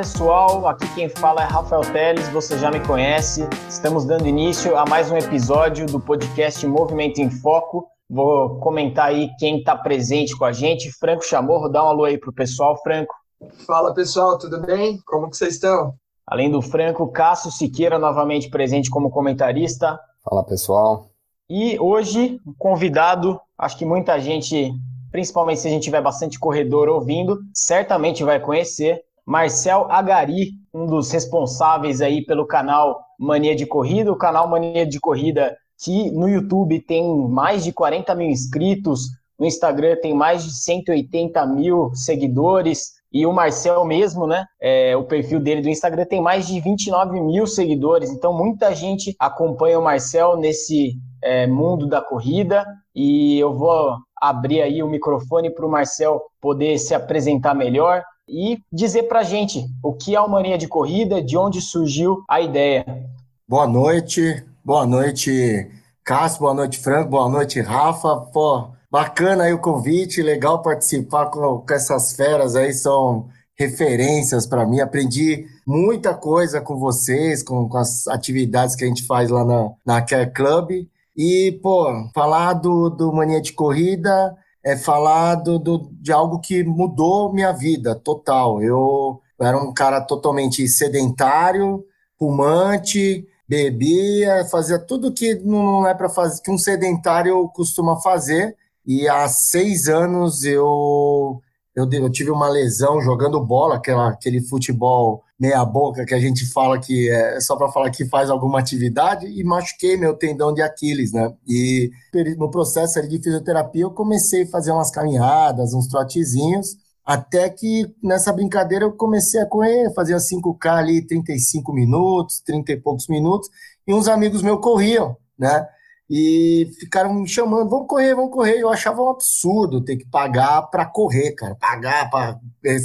pessoal, aqui quem fala é Rafael Teles, você já me conhece. Estamos dando início a mais um episódio do podcast Movimento em Foco. Vou comentar aí quem está presente com a gente. Franco Chamorro, dá um alô aí pro pessoal, Franco. Fala pessoal, tudo bem? Como que vocês estão? Além do Franco, Cássio Siqueira novamente presente como comentarista. Fala pessoal. E hoje, um convidado, acho que muita gente, principalmente se a gente tiver bastante corredor ouvindo, certamente vai conhecer. Marcel Agari, um dos responsáveis aí pelo canal Mania de Corrida, o canal Mania de Corrida que no YouTube tem mais de 40 mil inscritos, no Instagram tem mais de 180 mil seguidores, e o Marcel mesmo, né? É, o perfil dele do Instagram tem mais de 29 mil seguidores. Então, muita gente acompanha o Marcel nesse é, mundo da corrida. E eu vou abrir aí o microfone para o Marcel poder se apresentar melhor e dizer para a gente o que é o Mania de Corrida, de onde surgiu a ideia. Boa noite, boa noite, Cássio, boa noite, Franco, boa noite, Rafa. Pô, bacana aí o convite, legal participar com, com essas feras aí, são referências para mim. Aprendi muita coisa com vocês, com, com, as atividades que a gente faz lá na, na Care Club. E, pô, falar do, do Mania de Corrida é falar do, do, de algo que mudou minha vida total. Eu, era um cara totalmente sedentário, fumante, bebia, fazia tudo que não é para fazer, que um sedentário costuma fazer. E há seis anos eu, eu, eu tive uma lesão jogando bola, aquela, aquele futebol meia boca que a gente fala que é só para falar que faz alguma atividade e machuquei meu tendão de Aquiles, né? E no processo de fisioterapia eu comecei a fazer umas caminhadas, uns trotezinhos, até que nessa brincadeira eu comecei a correr, fazia 5K ali, 35 minutos, 30 e poucos minutos, e uns amigos meus corriam, né? E ficaram me chamando, vamos correr, vamos correr. Eu achava um absurdo ter que pagar para correr, cara, pagar para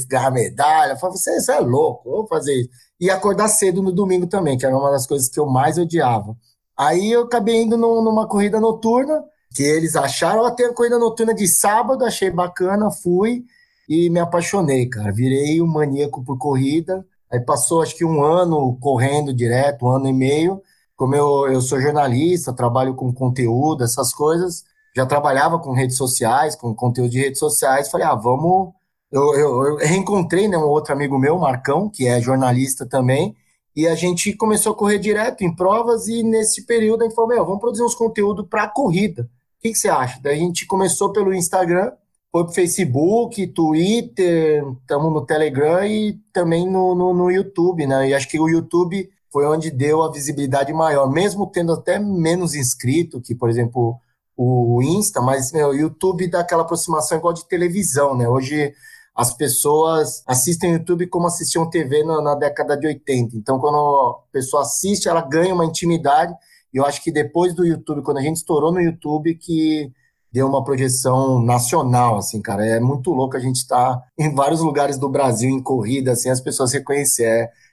ganhar medalha. Eu falei, você, você é louco, vou fazer isso. E acordar cedo no domingo também, que era uma das coisas que eu mais odiava. Aí eu acabei indo numa corrida noturna, que eles acharam, até a corrida noturna de sábado, achei bacana, fui e me apaixonei, cara. Virei um maníaco por corrida. Aí passou acho que um ano correndo direto, um ano e meio como eu, eu sou jornalista, trabalho com conteúdo, essas coisas, já trabalhava com redes sociais, com conteúdo de redes sociais, falei, ah, vamos. Eu, eu, eu reencontrei né, um outro amigo meu, Marcão, que é jornalista também, e a gente começou a correr direto em provas, e nesse período a gente falou, meu, vamos produzir uns conteúdos para corrida. O que, que, você acha? Daí a gente começou pelo Instagram, foi pro Facebook, Twitter, estamos no Telegram e também no, no, no YouTube, né? E acho que o YouTube foi onde deu a visibilidade maior, mesmo tendo até menos inscrito que, por exemplo, o Insta, mas meu, o YouTube dá aquela aproximação igual de televisão, né? Hoje as pessoas assistem YouTube como assistiam TV na, na, década de 80. Então, quando a pessoa assiste, ela ganha uma intimidade. E eu acho que depois do YouTube, quando a gente estourou no YouTube, que deu uma projeção nacional, assim, cara. É muito louco a gente estar tá em vários lugares do Brasil em corrida, assim, as pessoas reconhecerem. É,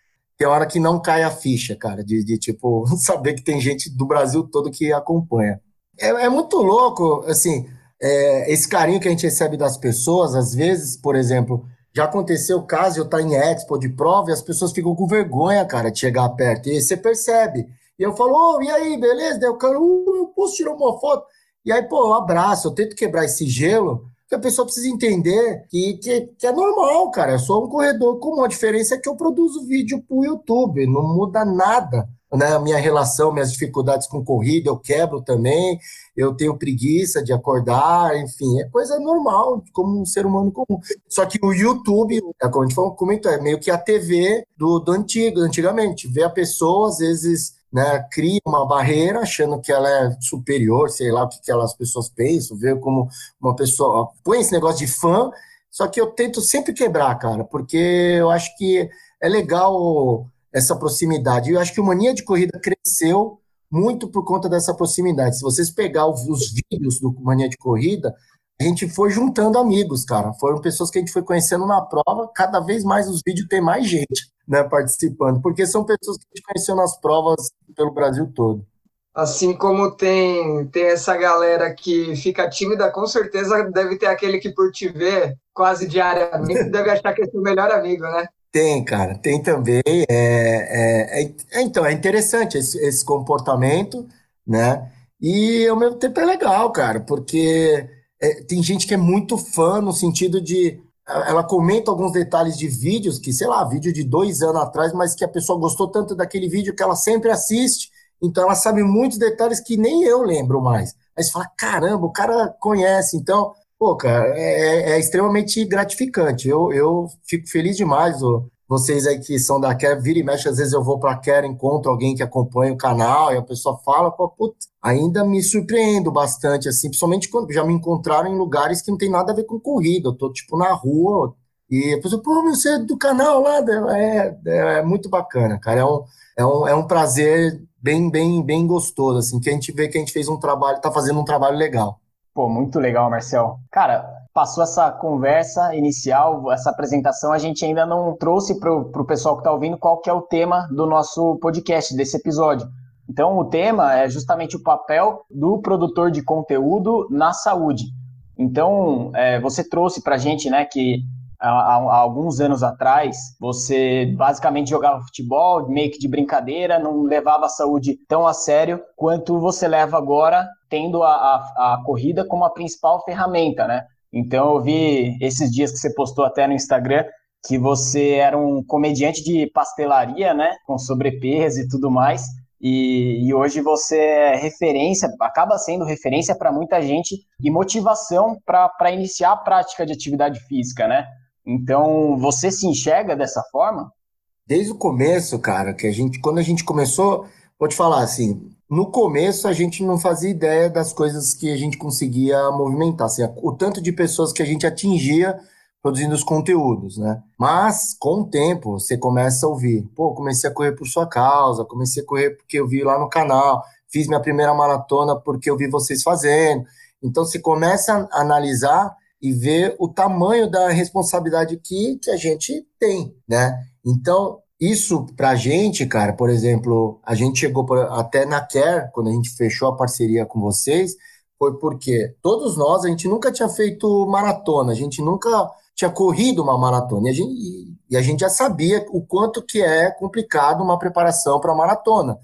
tem hora que não cai a ficha, cara, de, de tipo, saber que tem gente do Brasil todo que acompanha. É, é muito louco, assim, é, esse carinho que a gente recebe das pessoas, às vezes, por exemplo, já aconteceu o caso eu estar em expo de prova e as pessoas ficam com vergonha, cara, de chegar perto, e você percebe. E eu falo, oh, e aí, beleza? Daí o cara, uh, eu posso tirar uma foto? E aí, pô, eu abraço, eu tento quebrar esse gelo, que a pessoa precisa entender que, que, que, é normal, cara. Eu sou um corredor comum. A diferença é que eu produzo vídeo para o YouTube, não muda nada. Né, minha relação, minhas dificuldades com corrida, eu quebro também, eu tenho preguiça de acordar, enfim, é coisa normal, como um ser humano comum. Só que o YouTube, é como a gente comentou, é meio que a TV do, do antigo, antigamente. Vê a pessoa, às vezes, né, cria uma barreira achando que ela é superior, sei lá o que, que as pessoas pensam, vê como uma pessoa. Põe esse negócio de fã, só que eu tento sempre quebrar, cara, porque eu acho que é legal essa proximidade. Eu acho que o Mania de Corrida cresceu muito por conta dessa proximidade. Se vocês pegar os vídeos do Mania de Corrida, a gente foi juntando amigos, cara. Foram pessoas que a gente foi conhecendo na prova. Cada vez mais os vídeos tem mais gente né, participando, porque são pessoas que a gente conheceu nas provas pelo Brasil todo. Assim como tem, tem essa galera que fica tímida, com certeza deve ter aquele que por te ver quase diariamente deve achar que é seu melhor amigo, né? Tem, cara, tem também. É, é, é, é então, é interessante esse, esse, comportamento, né? E ao mesmo tempo é legal, cara, porque é, tem gente que é muito fã no sentido de. Ela comenta alguns detalhes de vídeos, que, sei lá, vídeo de dois anos atrás, mas que a pessoa gostou tanto daquele vídeo que ela sempre assiste, então ela sabe muitos detalhes que nem eu lembro mais. Aí você fala, caramba, o cara conhece, então Pô, cara, é, é, é extremamente gratificante. Eu, eu fico feliz demais. Ó, vocês aí que são da Quer, vira e mexe, às vezes eu vou para Quer, encontro alguém que acompanha o canal e a pessoa fala, pô, putz, ainda me surpreendo bastante, assim, principalmente quando já me encontraram em lugares que não tem nada a ver com corrida. Eu tô, tipo, na rua e a pessoa, pô, você é do canal lá, é, é, é muito bacana, cara. É um, é um, é um prazer bem, bem, bem gostoso, assim, que a gente vê que a gente fez um trabalho, tá fazendo um trabalho legal. Pô, muito legal, Marcel. Cara, passou essa conversa inicial, essa apresentação, a gente ainda não trouxe para o pessoal que está ouvindo qual que é o tema do nosso podcast, desse episódio. Então, o tema é justamente o papel do produtor de conteúdo na saúde. Então, é, você trouxe para a gente né, que há, há, alguns anos atrás, você basicamente jogava futebol, meio que de brincadeira, não levava a saúde tão a sério quanto você leva agora, tendo a, a, a corrida como a principal ferramenta, né? Então eu vi esses dias que você postou até no Instagram que você era um comediante de pastelaria, né? Com sobrepeso e tudo mais. E, e, hoje você é referência, acaba sendo referência para muita gente e motivação para iniciar a prática de atividade física, né? Então, você se enxerga dessa forma? Desde o começo, cara, que a gente, quando a gente começou, vou te falar assim, no começo a gente não fazia ideia das coisas que a gente conseguia movimentar, assim, o tanto de pessoas que a gente atingia produzindo os conteúdos, né? Mas com o tempo você começa a ouvir, pô, comecei a correr por sua causa, comecei a correr porque eu vi lá no canal, fiz minha primeira maratona porque eu vi vocês fazendo. Então você começa a analisar e ver o tamanho da responsabilidade que, que a gente tem, né? Então, isso para a gente, cara, por exemplo, a gente chegou até na Care, quando a gente fechou a parceria com vocês, foi porque todos nós, a gente nunca tinha feito maratona, a gente nunca tinha corrido uma maratona, e a gente, e a gente já sabia o quanto que é complicado uma preparação para maratona.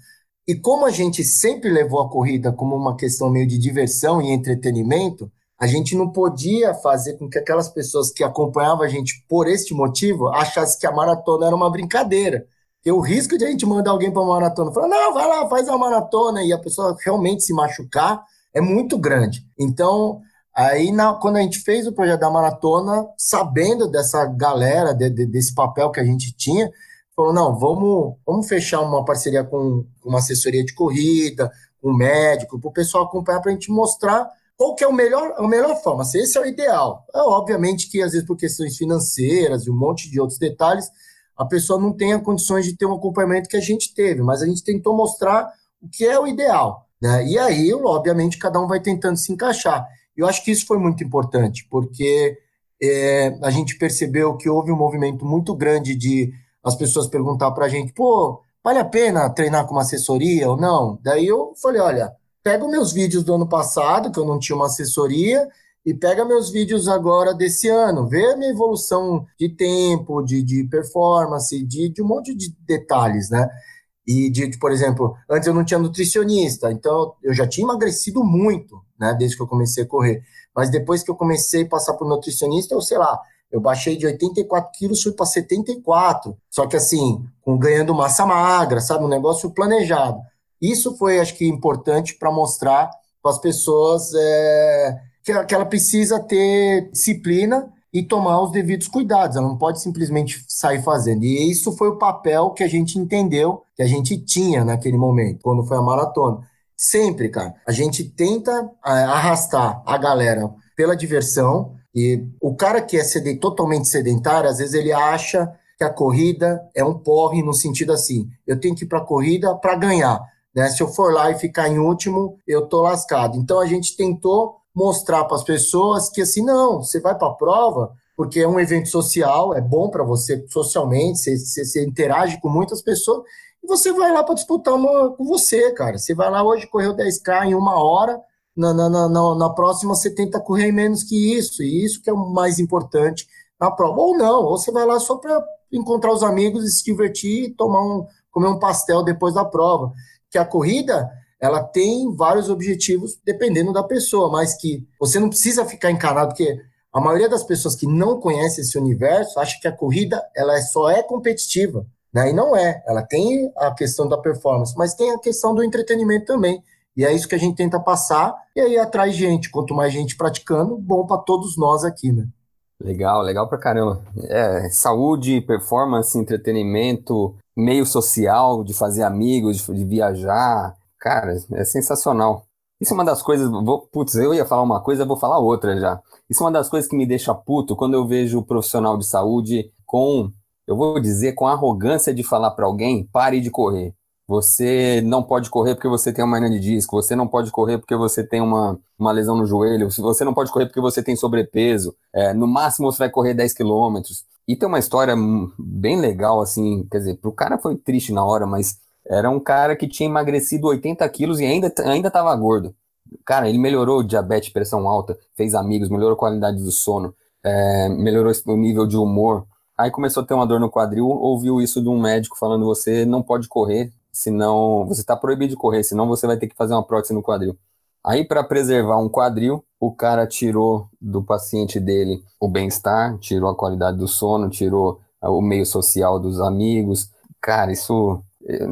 E como a gente sempre levou a corrida como uma questão meio de diversão e entretenimento, a gente não podia fazer com que aquelas pessoas que acompanhavam a gente por este motivo achassem que a maratona era uma brincadeira. E o risco de a gente mandar alguém para uma maratona, falar, não, vai lá, faz a maratona, e a pessoa realmente se machucar, é muito grande. Então, aí na, quando a gente fez o projeto da maratona, sabendo dessa galera, de, de, desse papel que a gente tinha, falou, não, vamos, vamos fechar uma parceria com uma assessoria de corrida, com um médico, para o pessoal acompanhar, para a gente mostrar qual que é o melhor, a melhor forma? Se esse é o ideal. É, obviamente que, às vezes, por questões financeiras e um monte de outros detalhes, a pessoa não tem condições de ter um acompanhamento que a gente teve, mas a gente tentou mostrar o que é o ideal. Né? E aí, obviamente, cada um vai tentando se encaixar. Eu acho que isso foi muito importante, porque é, a gente percebeu que houve um movimento muito grande de as pessoas perguntar para a gente, pô, vale a pena treinar com uma assessoria ou não? Daí eu falei, olha, pega meus vídeos do ano passado, que eu não tinha uma assessoria, e pega meus vídeos agora desse ano, vê a minha evolução de tempo, de, de performance, de, de um monte de detalhes, né? E de, de, por exemplo, antes eu não tinha nutricionista, então eu já tinha emagrecido muito, né, desde que eu comecei a correr. Mas depois que eu comecei a passar por nutricionista, eu sei lá, eu baixei de 84 quilos, fui para 74. Só que assim, com, ganhando massa magra, sabe? Um negócio planejado. Isso foi, acho que, importante para mostrar para as pessoas é, que, que ela precisa ter disciplina e tomar os devidos cuidados. Ela não pode simplesmente sair fazendo. E isso foi o papel que a gente entendeu, que a gente tinha naquele momento, quando foi a maratona. Sempre, cara, a gente tenta é, arrastar a galera pela diversão. E o cara que é sed totalmente sedentário, às vezes ele acha que a corrida é um porre no sentido assim: eu tenho que ir para a corrida para ganhar. Né? Se eu for lá e ficar em último, eu tô lascado. Então a gente tentou mostrar para as pessoas que assim, não, você vai para a prova porque é um evento social, é bom para você socialmente, você, você, você, interage com muitas pessoas e você vai lá para disputar uma com você, cara. Você vai lá hoje, correu 10K em uma hora, na, na, na, na próxima você tenta correr menos que isso, e isso que é o mais importante na prova. Ou não, ou você vai lá só para encontrar os amigos e se divertir, tomar um, comer um pastel depois da prova. Que a corrida, ela tem vários objetivos dependendo da pessoa, mas que você não precisa ficar encanado, porque a maioria das pessoas que não conhece esse universo acha que a corrida ela é, só é competitiva. Né? E não é. Ela tem a questão da performance, mas tem a questão do entretenimento também. E é isso que a gente tenta passar, e aí atrai gente. Quanto mais gente praticando, bom para todos nós aqui, né? Legal, legal pra caramba. É, saúde, performance, entretenimento, meio social, de fazer amigos, de, de viajar. Cara, é sensacional. Isso é uma das coisas. Vou, putz, eu ia falar uma coisa, vou falar outra já. Isso é uma das coisas que me deixa puto quando eu vejo o profissional de saúde com, eu vou dizer, com arrogância de falar para alguém: pare de correr. Você não pode correr porque você tem uma hernia de disco, você não pode correr porque você tem uma, uma lesão no joelho, você não pode correr porque você tem sobrepeso, é, no máximo você vai correr 10 quilômetros. E tem uma história bem legal, assim, quer dizer, pro cara foi triste na hora, mas era um cara que tinha emagrecido 80 quilos e ainda, ainda tava gordo. Cara, ele melhorou diabetes, pressão alta, fez amigos, melhorou a qualidade do sono, é, melhorou o nível de humor. Aí começou a ter uma dor no quadril, ouviu isso de um médico falando: você não pode correr, senão você está proibido de correr, senão você vai ter que fazer uma prótese no quadril. Aí, para preservar um quadril, o cara tirou do paciente dele o bem-estar, tirou a qualidade do sono, tirou o meio social dos amigos. Cara, isso,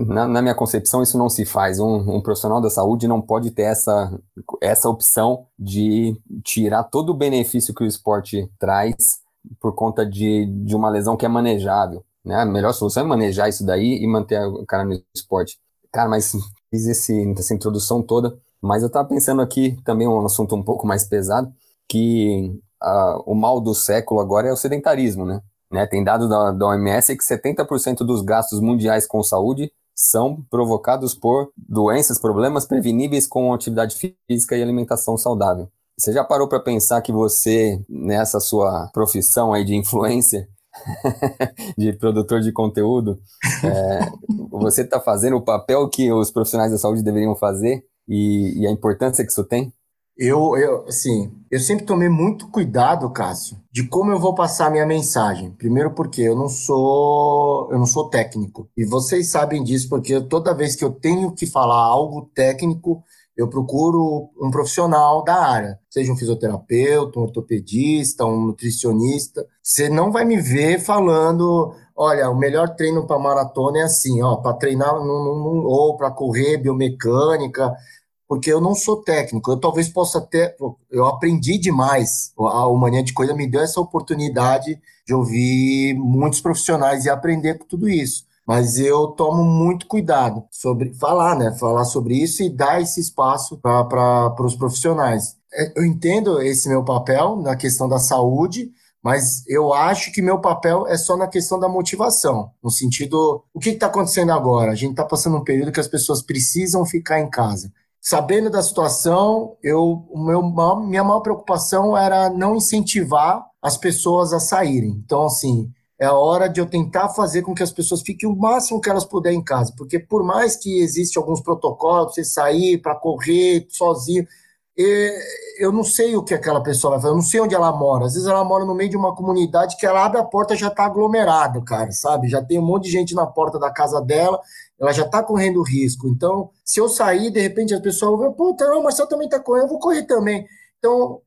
na, na minha concepção, isso não se faz. Um, um, profissional da saúde não pode ter essa, essa opção de tirar todo o benefício que o esporte traz por conta de, de uma lesão que é manejável. Né? A melhor solução é manejar isso daí e manter o cara no esporte. Cara, mas fiz esse, essa introdução toda, mas eu tava pensando aqui também um assunto um pouco mais pesado, que uh, o mal do século agora é o sedentarismo, né? né? Tem dado da, da OMS que 70% dos gastos mundiais com saúde são provocados por doenças, problemas preveníveis com atividade física e alimentação saudável. Você já parou para pensar que você, nessa sua profissão aí de influencer, de produtor de conteúdo, é, você está fazendo o papel que os profissionais da saúde deveriam fazer e, e, a importância que isso tem? Eu, eu, assim, eu sempre tomei muito cuidado, Cássio, de como eu vou passar a minha mensagem. Primeiro porque eu não sou, eu não sou técnico. E vocês sabem disso porque toda vez que eu tenho que falar algo técnico, eu procuro um profissional da área, seja um fisioterapeuta, um ortopedista, um nutricionista. Você não vai me ver falando, olha, o melhor treino para maratona é assim, ó, para treinar no, no, ou para correr biomecânica, porque eu não sou técnico. Eu talvez possa ter, eu aprendi demais. A Mania de Coisa me deu essa oportunidade de ouvir muitos profissionais e aprender com tudo isso mas eu tomo muito cuidado sobre falar, né? Falar sobre isso e dar esse espaço para os profissionais. É, eu entendo esse meu papel na questão da saúde, mas eu acho que meu papel é só na questão da motivação, no sentido, o que está acontecendo agora? A gente está passando um período que as pessoas precisam ficar em casa. Sabendo da situação, eu, meu, minha maior preocupação era não incentivar as pessoas a saírem. Então, assim, é a hora de eu tentar fazer com que as pessoas fiquem o máximo que elas puderem em casa, porque por mais que existe alguns protocolos, você sair para correr sozinho, eu não sei o que aquela pessoa vai fazer, eu não sei onde ela mora. Às vezes ela mora no meio de uma comunidade que ela abre a porta já está aglomerado, cara, sabe? Já tem um monte de gente na porta da casa dela, ela já está correndo risco. Então, se eu sair, de repente as pessoas vão, puta, o Marcelo também está correndo, eu vou correr também. Então,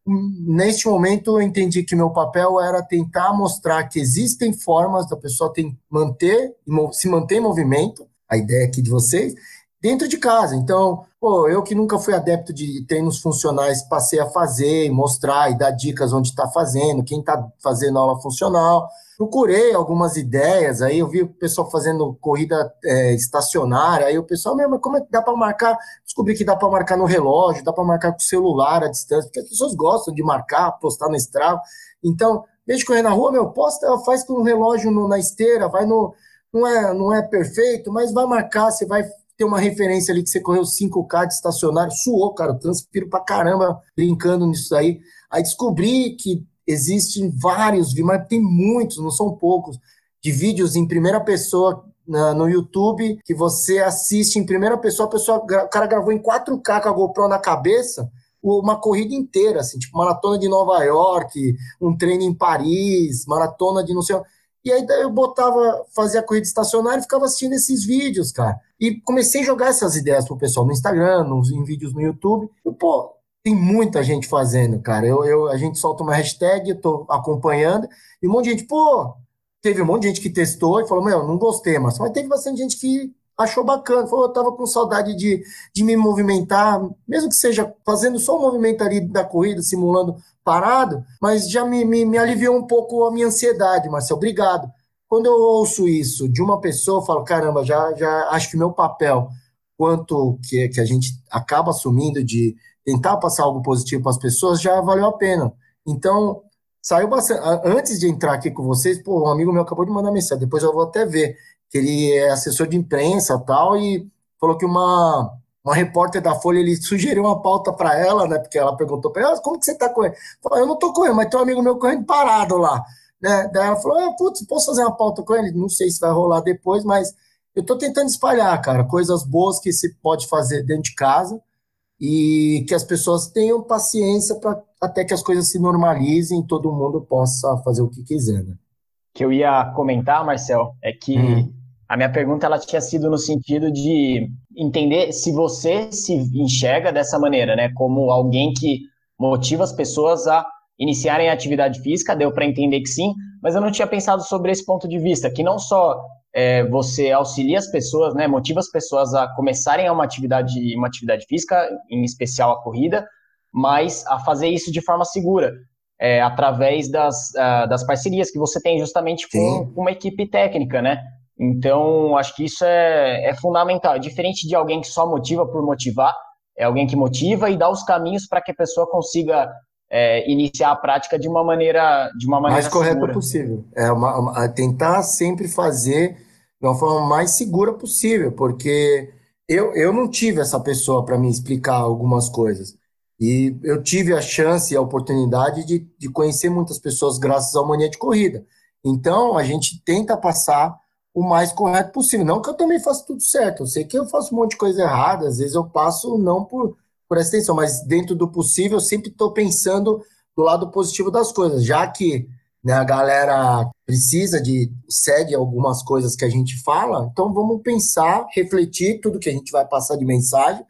neste momento, eu entendi que meu papel era tentar mostrar que existem formas da pessoa tem, manter, se manter em movimento, a ideia aqui de vocês, dentro de casa. Então, pô, eu que nunca fui adepto de treinos funcionais, passei a fazer, mostrar e dar dicas onde está fazendo, quem está fazendo aula funcional procurei algumas ideias, aí eu vi o pessoal fazendo corrida é, estacionária, aí o pessoal, mesmo, como é que dá para marcar? Descobri que dá para marcar no relógio, dá para marcar com o celular à distância, porque as pessoas gostam de marcar, postar no Strava. Então, desde correr na rua, meu, posta, faz com o relógio no, na esteira, vai no. Não é, não é perfeito, mas vai marcar, você vai ter uma referência ali que você correu 5K de estacionário, suou, cara, transpiro pra caramba brincando nisso aí. Aí descobri que existem vários, mas tem muitos, não são poucos, de vídeos em primeira pessoa no YouTube que você assiste em primeira pessoa, a pessoa, o cara gravou em 4K com a GoPro na cabeça, uma corrida inteira, assim, tipo maratona de Nova York, um treino em Paris, maratona de não sei e aí eu botava, fazia a corrida estacionária e ficava assistindo esses vídeos, cara. E comecei a jogar essas ideias pro pessoal no Instagram, nos, em vídeos no YouTube. E, pô, tem muita gente fazendo, cara. Eu, eu, a gente solta uma hashtag, eu tô acompanhando, e um monte de gente, pô, teve um monte de gente que testou e falou, meu, não gostei, mas, mas teve bastante gente que achou bacana, falou, eu tava com saudade de, de me movimentar, mesmo que seja fazendo só o movimento ali da corrida, simulando parado, mas já me, me, me aliviou um pouco a minha ansiedade, Marcelo, obrigado. Quando eu ouço isso de uma pessoa, eu falo, caramba, já, já acho que meu papel, quanto que, que a gente acaba assumindo de tentar passar algo positivo para as pessoas, já valeu a pena. Então, saiu bastante. Antes de entrar aqui com vocês, pô, um amigo meu acabou de mandar mensagem, depois eu vou até ver que ele é assessor de imprensa tal, e falou que uma, uma repórter da Folha, ele sugeriu uma pauta para ela, né, porque ela perguntou para ela, ah, como que você está correndo? Eu não estou correndo, mas tem um amigo meu correndo parado lá, né, daí ela falou, ah, putz, posso fazer uma pauta com ele? Não sei se vai rolar depois, mas eu estou tentando espalhar, cara, coisas boas que se pode fazer dentro de casa, e que as pessoas tenham paciência para até que as coisas se normalizem e todo mundo possa fazer o que quiser, né? Que eu ia comentar, Marcel, é que hum. A minha pergunta ela tinha sido no sentido de entender se você se enxerga dessa maneira, né? Como alguém que motiva as pessoas a iniciarem a atividade física, deu para entender que sim, mas eu não tinha pensado sobre esse ponto de vista, que não só é, você auxilia as pessoas, né, motiva as pessoas a começarem uma atividade, uma atividade física, em especial a corrida, mas a fazer isso de forma segura, é, através das, uh, das parcerias que você tem justamente com, com uma equipe técnica, né? Então, acho que isso é, é fundamental. É diferente de alguém que só motiva por motivar, é alguém que motiva e dá os caminhos para que a pessoa consiga é, iniciar a prática de uma maneira de uma maneira mais correta possível. É uma, uma, tentar sempre fazer de uma forma mais segura possível, porque eu, eu não tive essa pessoa para me explicar algumas coisas. E eu tive a chance e a oportunidade de, de conhecer muitas pessoas graças à mania de corrida. Então, a gente tenta passar o mais correto possível. Não que eu também faça tudo certo, eu sei que eu faço um monte de coisa errada, às vezes eu passo não por, por essa intenção, mas dentro do possível eu sempre estou pensando do lado positivo das coisas, já que né, a galera precisa de segue algumas coisas que a gente fala, então vamos pensar, refletir tudo que a gente vai passar de mensagem.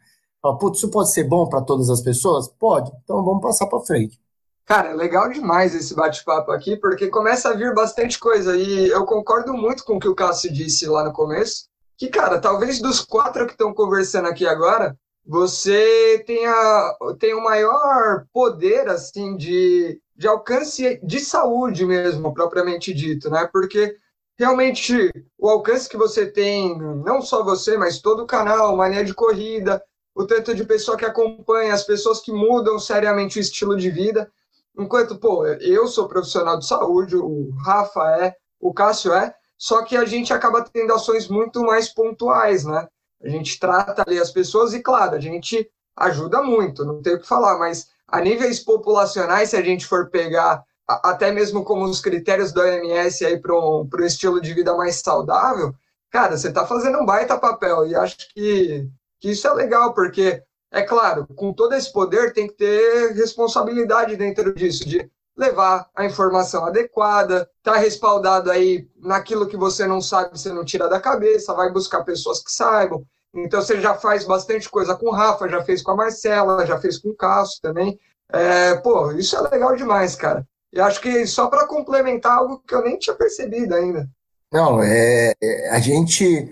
Putz, isso pode ser bom para todas as pessoas? Pode, então vamos passar para frente. Cara, é legal demais esse bate-papo aqui, porque começa a vir bastante coisa. E eu concordo muito com o que o Cássio disse lá no começo. Que, cara, talvez dos quatro que estão conversando aqui agora, você tenha, tenha o maior poder, assim, de, de alcance de saúde mesmo, propriamente dito, né? Porque realmente o alcance que você tem, não só você, mas todo o canal, Mania de Corrida, o tanto de pessoa que acompanha, as pessoas que mudam seriamente o estilo de vida, Enquanto, pô, eu sou profissional de saúde, o Rafa é, o Cássio é, só que a gente acaba tendo ações muito mais pontuais, né? A gente trata ali as pessoas e, claro, a gente ajuda muito, não tenho o que falar, mas a níveis populacionais, se a gente for pegar até mesmo como os critérios do OMS aí para um, um estilo de vida mais saudável, cara, você está fazendo um baita papel e acho que, que isso é legal, porque é claro, com todo esse poder tem que ter responsabilidade dentro disso, de levar a informação adequada, tá respaldado aí naquilo que você não sabe, você não tira da cabeça, vai buscar pessoas que saibam. Então você já faz bastante coisa com o Rafa, já fez com a Marcela, já fez com o Cássio também. É, pô, isso é legal demais, cara. E acho que só para complementar algo que eu nem tinha percebido ainda. Não, é, é a gente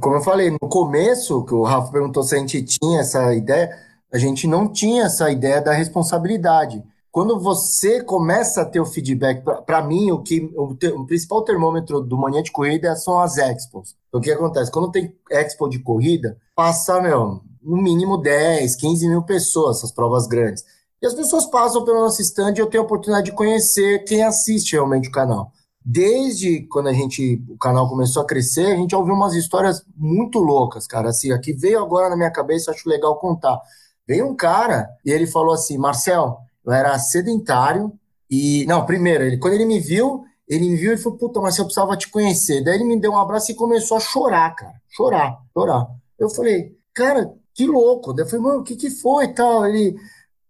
como eu falei, no começo, que o Rafa perguntou se a gente tinha essa ideia, a gente não tinha essa ideia da responsabilidade. Quando você começa a ter o feedback, para mim, o, que, o, o, principal termômetro do Mania de Corrida são as expos. Então, o que acontece? Quando tem expo de corrida, passa, meu, no mínimo 10, 15 mil pessoas, essas provas grandes. E as pessoas passam pelo nosso stand e eu tenho a oportunidade de conhecer quem assiste realmente o canal desde quando a gente o canal começou a crescer, a gente ouviu umas histórias muito loucas, cara. Assim, aqui veio agora na minha cabeça, acho legal contar. Veio um cara e ele falou assim: Marcel, eu era sedentário e. Não, primeiro, ele, quando ele me viu, ele me viu e falou: Puta, Marcel, eu precisava te conhecer. Daí ele me deu um abraço e começou a chorar, cara. Chorar, chorar. Eu falei: Cara, que louco. Daí eu falei: Mano, o que, que foi e tal? Ele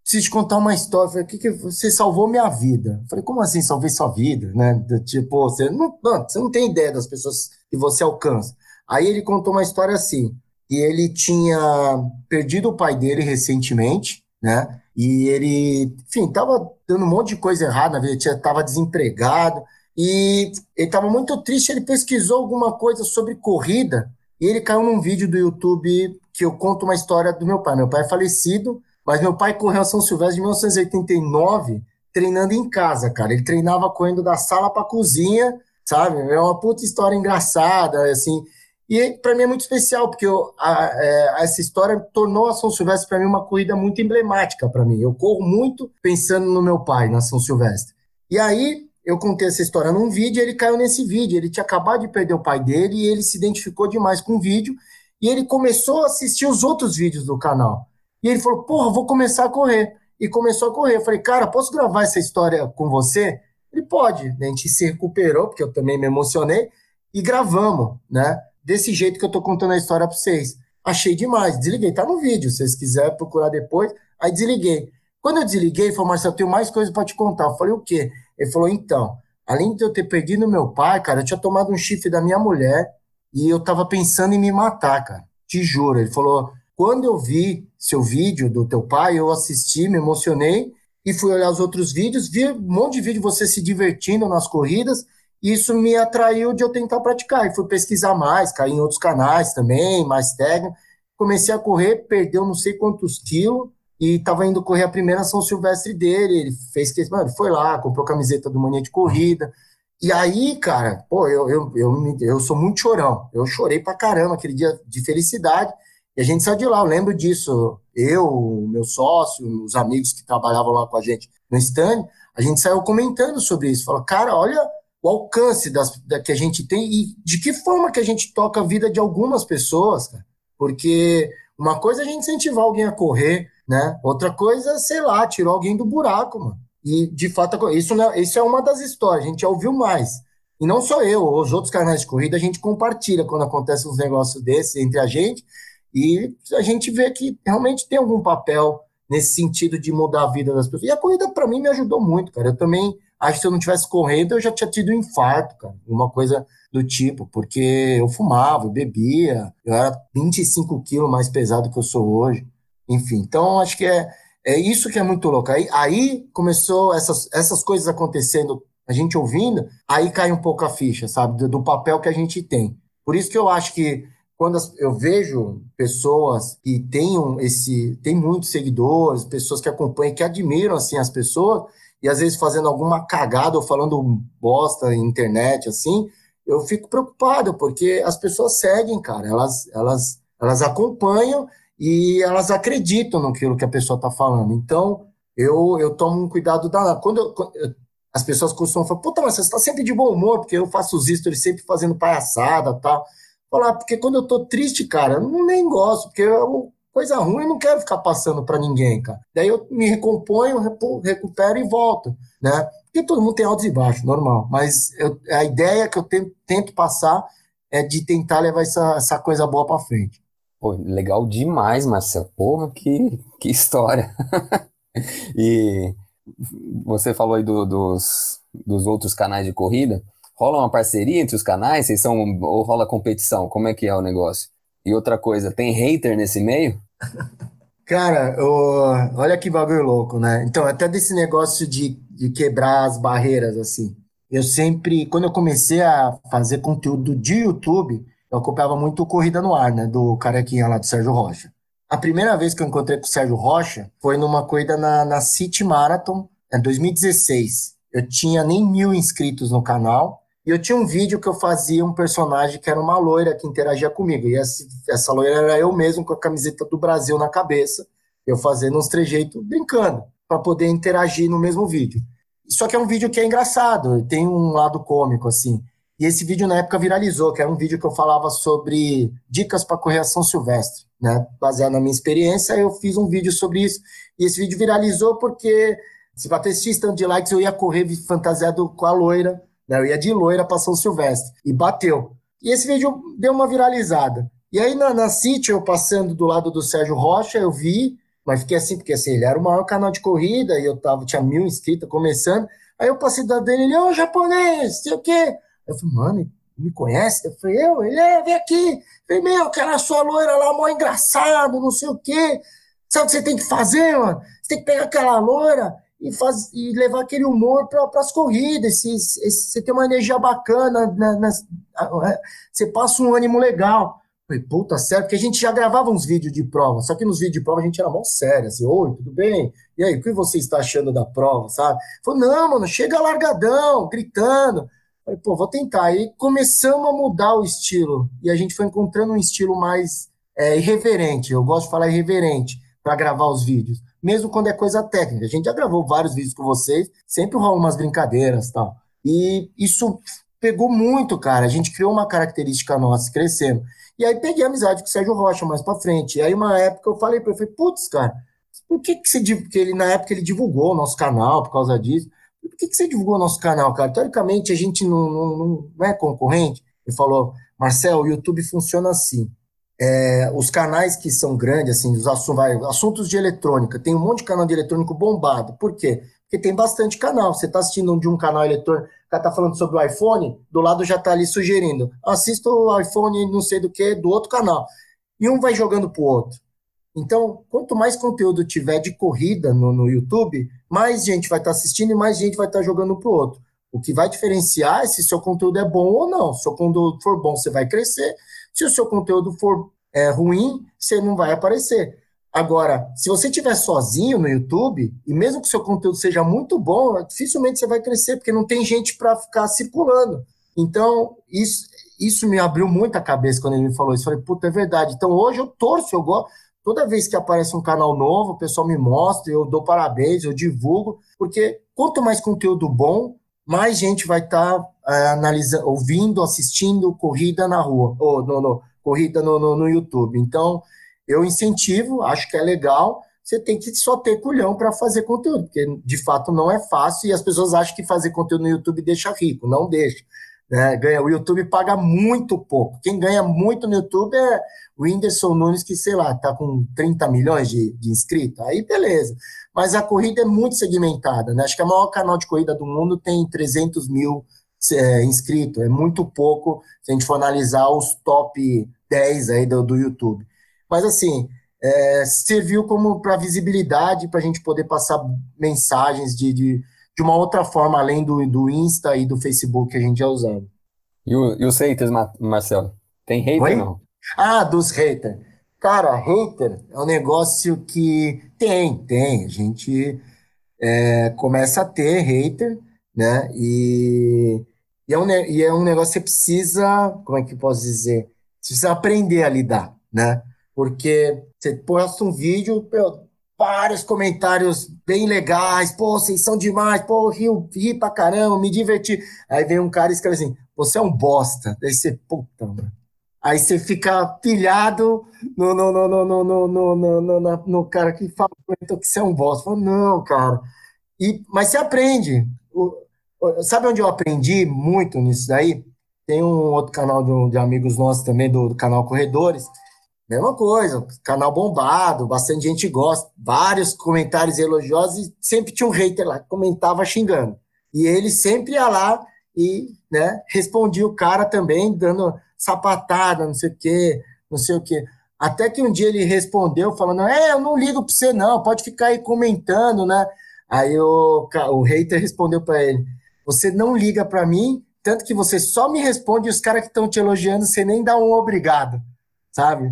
preciso te contar uma história. Eu falei, que que você salvou minha vida? Eu falei, como assim salvei sua vida? Né? Tipo, você não, você não tem ideia das pessoas que você alcança. Aí ele contou uma história assim, e ele tinha perdido o pai dele recentemente, né? E ele, enfim, tava dando um monte de coisa errada na vida, tava desempregado, e ele estava muito triste, ele pesquisou alguma coisa sobre corrida, e ele caiu num vídeo do YouTube que eu conto uma história do meu pai. Meu pai é falecido, mas meu pai correu a São Silvestre em 1989 treinando em casa, cara. Ele treinava correndo da sala para cozinha, sabe? É uma puta história engraçada, assim. E para mim é muito especial, porque eu, a, é, essa história tornou a São Silvestre para mim uma corrida muito emblemática para mim. Eu corro muito pensando no meu pai na São Silvestre. E aí eu contei essa história num vídeo, e ele caiu nesse vídeo. Ele tinha acabado de perder o pai dele e ele se identificou demais com o vídeo e ele começou a assistir os outros vídeos do canal. E ele falou, porra, vou começar a correr. E começou a correr. Eu falei, cara, posso gravar essa história com você? Ele pode. A gente se recuperou, porque eu também me emocionei, e gravamos, né? Desse jeito que eu tô contando a história para vocês. Achei demais. Desliguei, tá no vídeo, se vocês quiserem procurar depois. Aí desliguei. Quando eu desliguei, ele falou, Marcelo, eu tenho mais coisa para te contar. Eu falei, o quê? Ele falou, então, além de eu ter perdido meu pai, cara, eu tinha tomado um chifre da minha mulher e eu tava pensando em me matar, cara. Te juro. Ele falou, quando eu vi seu vídeo do teu pai, eu assisti, me emocionei e fui olhar os outros vídeos, vi um monte de vídeo você se divertindo nas corridas, isso me atraiu de eu tentar praticar. E fui pesquisar mais, caí em outros canais também, mais técnico. Comecei a correr, perdeu não sei quantos quilos, e estava indo correr a primeira São Silvestre dele. Ele fez que, mano, foi lá, comprou camiseta do Mania de Corrida. E aí, cara, pô, eu, eu, eu, eu sou muito chorão. Eu chorei pra caramba aquele dia de felicidade. E a gente saiu de lá, eu lembro disso. Eu, meu sócio, os amigos que trabalhavam lá com a gente no stand, a gente saiu comentando sobre isso. Falou, cara, olha o alcance das, da, que a gente tem e de que forma que a gente toca a vida de algumas pessoas, cara. Porque uma coisa é a gente incentivar alguém a correr, né? Outra coisa, sei lá, tirou alguém do buraco, mano. E, de fato, isso, né, isso é uma das histórias, a gente já ouviu mais. E não só eu, os outros canais de corrida, a gente compartilha quando acontece uns negócios desses entre a gente, e a gente vê que realmente tem algum papel nesse sentido de mudar a vida das pessoas. E a corrida, para mim, me ajudou muito, cara. Eu também acho que se eu não tivesse correndo, eu já tinha tido um infarto, cara. Uma coisa do tipo, porque eu fumava, eu bebia, eu era 25 quilos mais pesado que eu sou hoje. Enfim, então acho que é, é isso que é muito louco. Aí, aí começou essas, essas coisas acontecendo, a gente ouvindo, aí cai um pouco a ficha, sabe, do, do papel que a gente tem. Por isso que eu acho que quando eu vejo pessoas que tenham esse, tem muitos seguidores, pessoas que acompanham, que admiram assim as pessoas, e às vezes fazendo alguma cagada ou falando bosta na internet assim, eu fico preocupado, porque as pessoas seguem, cara, elas, elas, elas acompanham e elas acreditam naquilo que a pessoa está falando. Então, eu, eu tomo um cuidado danado. Quando, eu, as pessoas costumam falar, puta, mas você está sempre de bom humor, porque eu faço os stories sempre fazendo palhaçada tal. Falar, porque quando eu tô triste, cara, eu nem gosto, porque eu, coisa ruim eu não quero ficar passando para ninguém, cara. Daí eu me recomponho, recupero e volto, né? Porque todo mundo tem altos e baixos, normal. Mas eu, a ideia que eu tento, tento passar é de tentar levar essa, essa coisa boa para frente. Pô, legal demais, Marcelo. Porra, que, que história. e você falou aí do, dos, dos outros canais de corrida rola uma parceria entre os canais? Vocês são ou rola competição? Como é que é o negócio? E outra coisa, tem hater nesse meio? Cara, olha que bagulho louco, né? Então, até desse negócio de, de quebrar as barreiras, assim. Eu sempre, quando eu comecei a fazer conteúdo de YouTube, eu acompanhava muito Corrida no Ar, né? Do carequinha lá do Sérgio Rocha. A primeira vez que eu encontrei com o Sérgio Rocha foi numa corrida na, na City Marathon, em 2016. Eu tinha nem mil inscritos no canal e eu tinha um vídeo que eu fazia um personagem que era uma loira que interagia comigo. E essa, essa loira era eu mesmo com a camiseta do Brasil na cabeça, eu fazendo uns trejeitos brincando, para poder interagir no mesmo vídeo. Só que é um vídeo que é engraçado, tem um lado cômico, assim. E esse vídeo na época viralizou, que era um vídeo que eu falava sobre dicas para correção silvestre, né? Baseado na minha experiência, eu fiz um vídeo sobre isso. E esse vídeo viralizou porque se batesse X tanto de likes, eu ia correr fantasiado com a loira né? Eu ia de loira para São Silvestre. E bateu. E esse vídeo deu uma viralizada. E aí na, na City, eu passando do lado do Sérgio Rocha, eu vi Mas fiquei assim, porque assim, ele era o maior canal de corrida e eu tava, tinha mil inscritos começando. Aí eu passei da dele, ele, ô japonês, sei o quê. Eu falei, mano, me conhece? Eu falei, eu, ele é, vem aqui. Eu falei, meu, aquela sua loira lá, mó engraçado, não sei o quê. Sabe o que você tem que fazer, mano? Você tem que pegar aquela loira e, faz, e levar aquele humor para as corridas. Você tem uma energia bacana, na, na, é, você passa um ânimo legal. Falei, puta, sério, porque a gente já gravava uns vídeos de prova, só que nos vídeos de prova a gente era mó sério, assim, oi, tudo bem? E aí, o que você está achando da prova, sabe? Falei, não, mano, chega largadão, gritando. Falei, pô, vou tentar. Aí começamos a mudar o estilo, e a gente foi encontrando um estilo mais é, irreverente, eu gosto de falar irreverente, para gravar os vídeos, mesmo quando é coisa técnica. A gente já gravou vários vídeos com vocês, sempre rola umas brincadeiras tal. E isso pegou muito, cara. A gente criou uma característica nossa, crescendo. E aí peguei amizade com o Sérgio Rocha mais para frente. E aí uma época eu falei para ele, putz, cara, por que que você que ele na época ele divulgou o nosso canal por causa disso? Por que que você divulgou o nosso canal, cara? Teoricamente a gente não, não, não é concorrente. Ele falou, Marcel, o YouTube funciona assim. É, os canais que são grandes, assim, os assuntos, assuntos de eletrônica, tem um monte de canal de eletrônico bombado. Por quê? Porque tem bastante canal. Você está assistindo de um canal eletrônico, o cara está falando sobre o iPhone, do lado já está ali sugerindo. Assista o iPhone não sei do que, do outro canal. E um vai jogando para o outro. Então, quanto mais conteúdo tiver de corrida no, no YouTube, mais gente vai estar tá assistindo e mais gente vai estar tá jogando para o outro. O que vai diferenciar é se seu conteúdo é bom ou não. Se o conteúdo for bom, você vai crescer. Se o seu conteúdo for é, ruim, você não vai aparecer. Agora, se você estiver sozinho no YouTube, e mesmo que o seu conteúdo seja muito bom, dificilmente você vai crescer, porque não tem gente para ficar circulando. Então, isso, isso me abriu muito a cabeça quando ele me falou isso. Falei, puta, é verdade. Então, hoje eu torço, eu gosto. Toda vez que aparece um canal novo, o pessoal me mostra, eu dou parabéns, eu divulgo, porque quanto mais conteúdo bom, mais gente vai estar tá, é, analisando, ouvindo, assistindo corrida na rua, ou no, no corrida no, no, no YouTube. Então, eu incentivo, acho que é legal. Você tem que só ter culhão para fazer conteúdo, porque de fato não é fácil e as pessoas acham que fazer conteúdo no YouTube deixa rico, não deixa. Né? Ganha, o YouTube paga muito pouco. Quem ganha muito no YouTube é o Whindersson Nunes, que sei lá, tá com 30 milhões de, de inscritos. Aí beleza. Mas a corrida é muito segmentada, né? Acho que o maior canal de corrida do mundo tem 300 mil é, inscritos. É muito pouco se a gente for analisar os top 10 aí do, do YouTube. Mas assim, é, serviu como para visibilidade, para a gente poder passar mensagens de, de, de, uma outra forma, além do, do Insta e do Facebook que a gente já usava. E, o, e os haters, Marcelo? Tem hater Oi? não? Ah, dos haters. Cara, hater é um negócio que tem, tem. A gente é, começa a ter hater, né? E, e, é um, e é um negócio que você precisa, como é que eu posso dizer? Você precisa aprender a lidar, né? porque você posta um vídeo, meu, vários comentários bem legais, pô, vocês são demais, pô, ri, ri pra caramba, me diverti. Aí vem um cara e escreve assim, você é um bosta. Daí você, puta, mano. Aí você fica pilhado no, no, no, no, no, no, no, no, no, no cara que fala que você é um bosta. Falo, não, cara. E, mas você aprende. O, sabe onde eu aprendi muito nisso daí? Tem um outro canal de, de amigos nossos também, do, do canal Corredores, Mesma coisa, canal bombado, bastante gente gosta, vários comentários elogiosos e sempre tinha um hater lá que comentava xingando. E ele sempre ia lá e né, respondia o cara também, dando sapatada, não sei o quê, não sei o quê. Até que um dia ele respondeu falando, é, eu não ligo para você não, pode ficar aí comentando, né? Aí o, o hater respondeu para ele, você não liga para mim, tanto que você só me responde os caras que estão te elogiando, você nem dá um obrigado, sabe?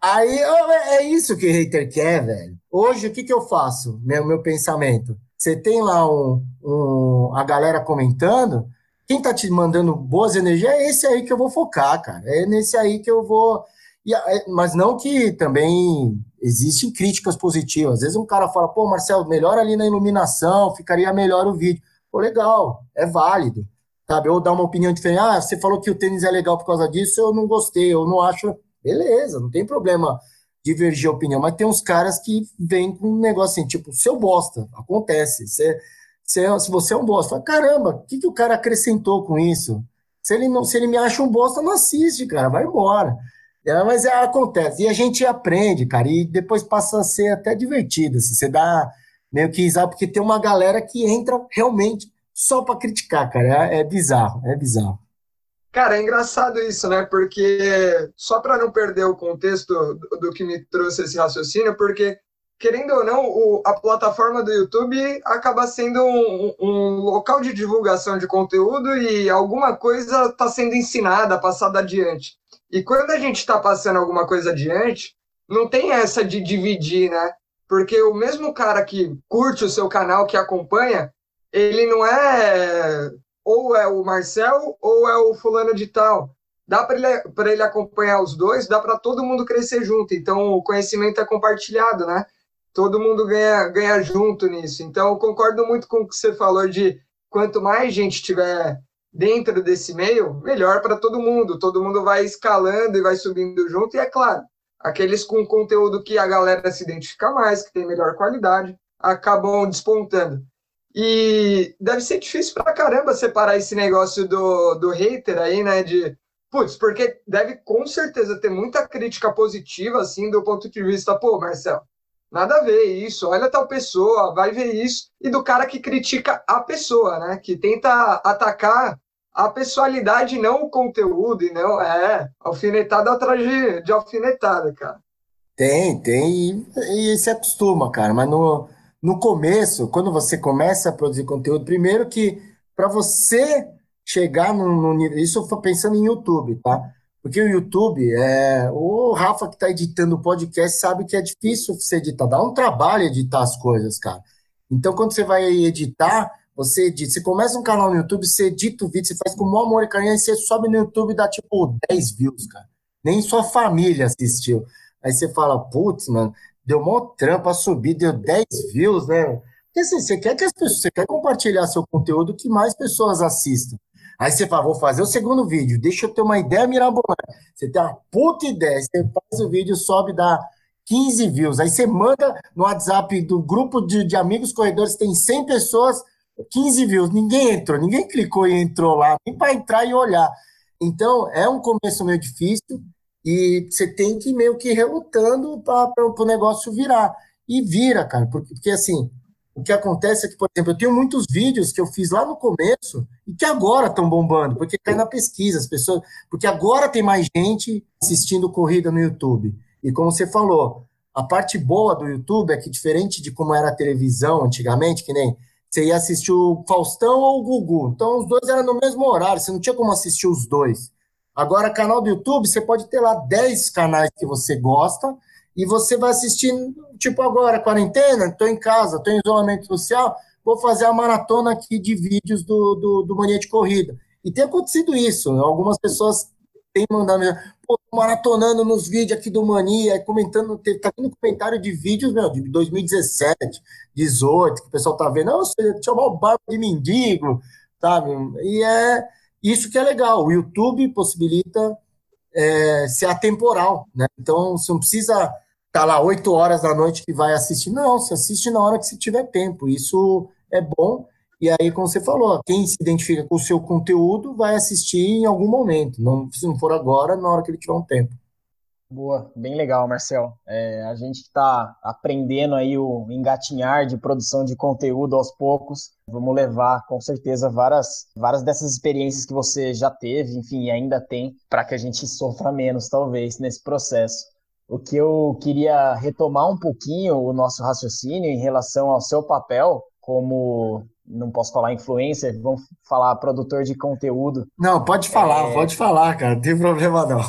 Aí é, é isso que o hater quer, velho. Hoje, o que, que eu faço? Meu, meu pensamento. Você tem lá um, um, a galera comentando, quem tá te mandando boas energias é esse aí que eu vou focar, cara. É nesse aí que eu vou. É, mas não que também existem críticas positivas. Às vezes um cara fala, pô, Marcelo, melhor ali na iluminação, ficaria melhor o vídeo. Pô, legal, é válido. Sabe? Ou dar uma opinião diferente. Ah, você falou que o tênis é legal por causa disso, eu não gostei, eu não acho Beleza, não tem problema divergir a opinião, mas tem uns caras que vêm com um negócio assim, tipo, seu bosta, acontece. Você, você, se você é um bosta, caramba, o que, que o cara acrescentou com isso? Se ele, não, se ele me acha um bosta, não assiste, cara, vai embora. É, mas é, acontece. E a gente aprende, cara, e depois passa a ser até divertido. Assim, você dá meio que risada, porque tem uma galera que entra realmente só para criticar, cara. É, é, bizarro, é bizarro. Cara, é engraçado isso, né? Porque só para não perder o contexto do, do, que me trouxe esse raciocínio, porque querendo ou não, o, a plataforma do YouTube acaba sendo um, um, local de divulgação de conteúdo e alguma coisa está sendo ensinada, passada adiante. E quando a gente está passando alguma coisa adiante, não tem essa de dividir, né? Porque o mesmo cara que curte o seu canal, que acompanha, ele não é ou é o Marcel ou é o fulano de tal. Dá para ele, ele acompanhar os dois, dá para todo mundo crescer junto. Então o conhecimento é compartilhado, né? todo mundo ganha, ganha junto nisso. Então, eu concordo muito com o que você falou de quanto mais gente tiver dentro desse meio, melhor para todo mundo. Todo mundo vai escalando e vai subindo junto. E é claro, aqueles com conteúdo que a galera se identifica mais, que tem melhor qualidade, acabam despontando. E deve ser difícil pra caramba separar esse negócio do, do hater aí, né? De putz, porque deve com certeza ter muita crítica positiva, assim, do ponto de vista, pô, Marcel, Nada a ver isso, olha tal pessoa, vai ver isso. E do cara que critica a pessoa, né? Que tenta atacar a pessoalidade, não o conteúdo, e não é alfinetada atrás de, de alfinetada, cara. Tem, tem, e, e se acostuma, cara. Mas no, no começo, quando você começa a produzir conteúdo, primeiro que para você chegar no, nível. Isso eu estou pensando em YouTube, tá? Porque o YouTube, é, o Rafa que está editando o podcast sabe que é difícil você editar, dá um trabalho editar as coisas, cara. Então, quando você vai editar, você edita, você começa um canal no YouTube, você edita o vídeo, você faz com o maior amor e carinho, aí você sobe no YouTube e dá tipo 10 views, cara. Nem sua família assistiu. Aí você fala, putz, mano, deu mó trampa subir, deu 10 views, né? Porque assim, você quer que as pessoas, você quer compartilhar seu conteúdo que mais pessoas assistam. Aí você fala, vou fazer o segundo vídeo, deixa eu ter uma ideia mirabolante. Você tem uma puta ideia, você faz o vídeo, sobe, dá 15 views. Aí você manda no WhatsApp do grupo de, de amigos corredores, tem 100 pessoas, 15 views. Ninguém entrou, ninguém clicou e entrou lá, nem para entrar e olhar. Então, é um começo meio difícil e você tem que meio que relutando para o negócio virar. E vira, cara, porque, porque assim, o que acontece é que, por exemplo, eu tenho muitos vídeos que eu fiz lá no começo e que agora estão bombando, porque cai na pesquisa, as pessoas. Porque agora tem mais gente assistindo corrida no YouTube. E como você falou, a parte boa do YouTube é que, diferente de como era a televisão antigamente, que nem você ia assistir o Faustão ou o Gugu. Então, os dois eram no mesmo horário, você não tinha como assistir os dois. Agora, canal do YouTube, você pode ter lá 10 canais que você gosta e você vai assistir, tipo agora, quarentena, estou em casa, estou em isolamento social, vou fazer a maratona aqui de vídeos do, do, do Mania de Corrida. E tem acontecido isso, algumas pessoas têm mandado, pô, maratonando nos vídeos aqui do Mania, comentando, tá tendo comentário de vídeos, meu, de 2017, 18, que o pessoal tá vendo, não, você chamar o barba de mendigo, sabe? E é isso que é legal, o YouTube possibilita é, ser atemporal, né? Então, você não precisa tá lá 8 horas da noite que vai assistir. Não, você assiste na hora que você tiver tempo. Isso é bom. E aí, como você falou, quem se identifica com o seu conteúdo vai assistir em algum momento. Não, se não for agora, na hora que ele tiver um tempo. Boa, bem legal, Marcel. É, a gente está aprendendo aí o engatinhar de produção de conteúdo aos poucos. Vamos levar, com certeza, várias, várias dessas experiências que você já teve, enfim, e ainda tem, para que a gente sofra menos, talvez, nesse processo. O que eu queria retomar um pouquinho o nosso raciocínio em relação ao seu papel como não posso falar influencer, vamos falar produtor de conteúdo. Não, pode falar, é... pode falar, cara, não tem problema não.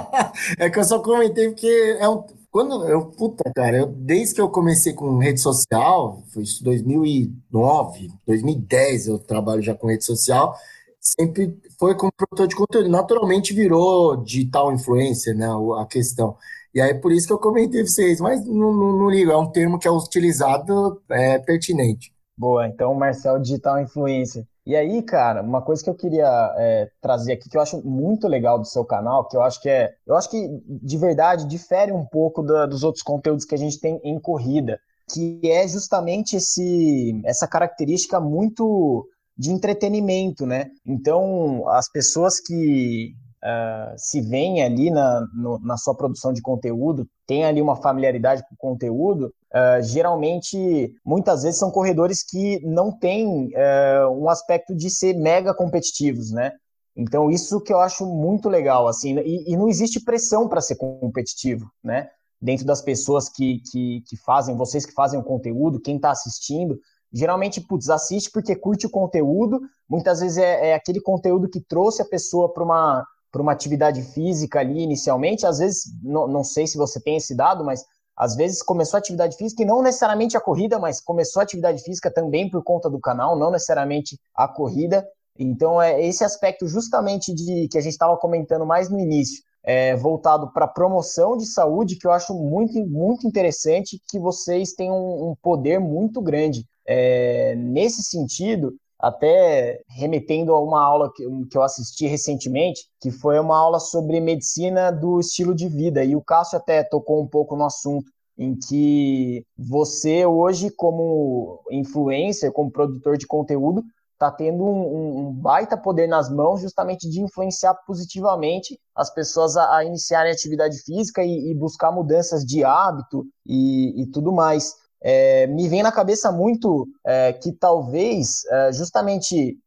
é que eu só comentei porque é um quando eu puta, cara, eu, desde que eu comecei com rede social, foi isso 2009, 2010 eu trabalho já com rede social, sempre foi como produtor de conteúdo, naturalmente virou digital influencer, né, a questão. E aí, por isso que eu comentei vocês, mas não, não, não ligo, é um termo que é utilizado, é pertinente. Boa, então Marcel Digital Influencer. E aí, cara, uma coisa que eu queria é, trazer aqui, que eu acho muito legal do seu canal, que eu acho que é. Eu acho que de verdade difere um pouco da, dos outros conteúdos que a gente tem em corrida, que é justamente esse, essa característica muito de entretenimento, né? Então, as pessoas que uh, se vem ali na, no, na sua produção de conteúdo, tem ali uma familiaridade com o conteúdo, uh, geralmente, muitas vezes são corredores que não têm uh, um aspecto de ser mega competitivos, né? Então, isso que eu acho muito legal, assim, e, e não existe pressão para ser competitivo, né? Dentro das pessoas que, que, que fazem, vocês que fazem o conteúdo, quem está assistindo, geralmente, putz, assiste porque curte o conteúdo, muitas vezes é, é aquele conteúdo que trouxe a pessoa para uma, uma atividade física ali inicialmente, às vezes, não, não sei se você tem esse dado, mas às vezes começou a atividade física e não necessariamente a corrida, mas começou a atividade física também por conta do canal, não necessariamente a corrida. Então é esse aspecto justamente de que a gente estava comentando mais no início, é, voltado para promoção de saúde, que eu acho muito, muito interessante, que vocês têm um, um poder muito grande é, nesse sentido, até remetendo a uma aula que, que eu assisti recentemente, que foi uma aula sobre medicina do estilo de vida, e o Cássio até tocou um pouco no assunto, em que você hoje, como influencer, como produtor de conteúdo, está tendo um, um, baita poder nas mãos justamente de influenciar positivamente as pessoas a, a iniciarem atividade física e, e, buscar mudanças de hábito e, e tudo mais é, me vem na cabeça muito é, que talvez, é, justamente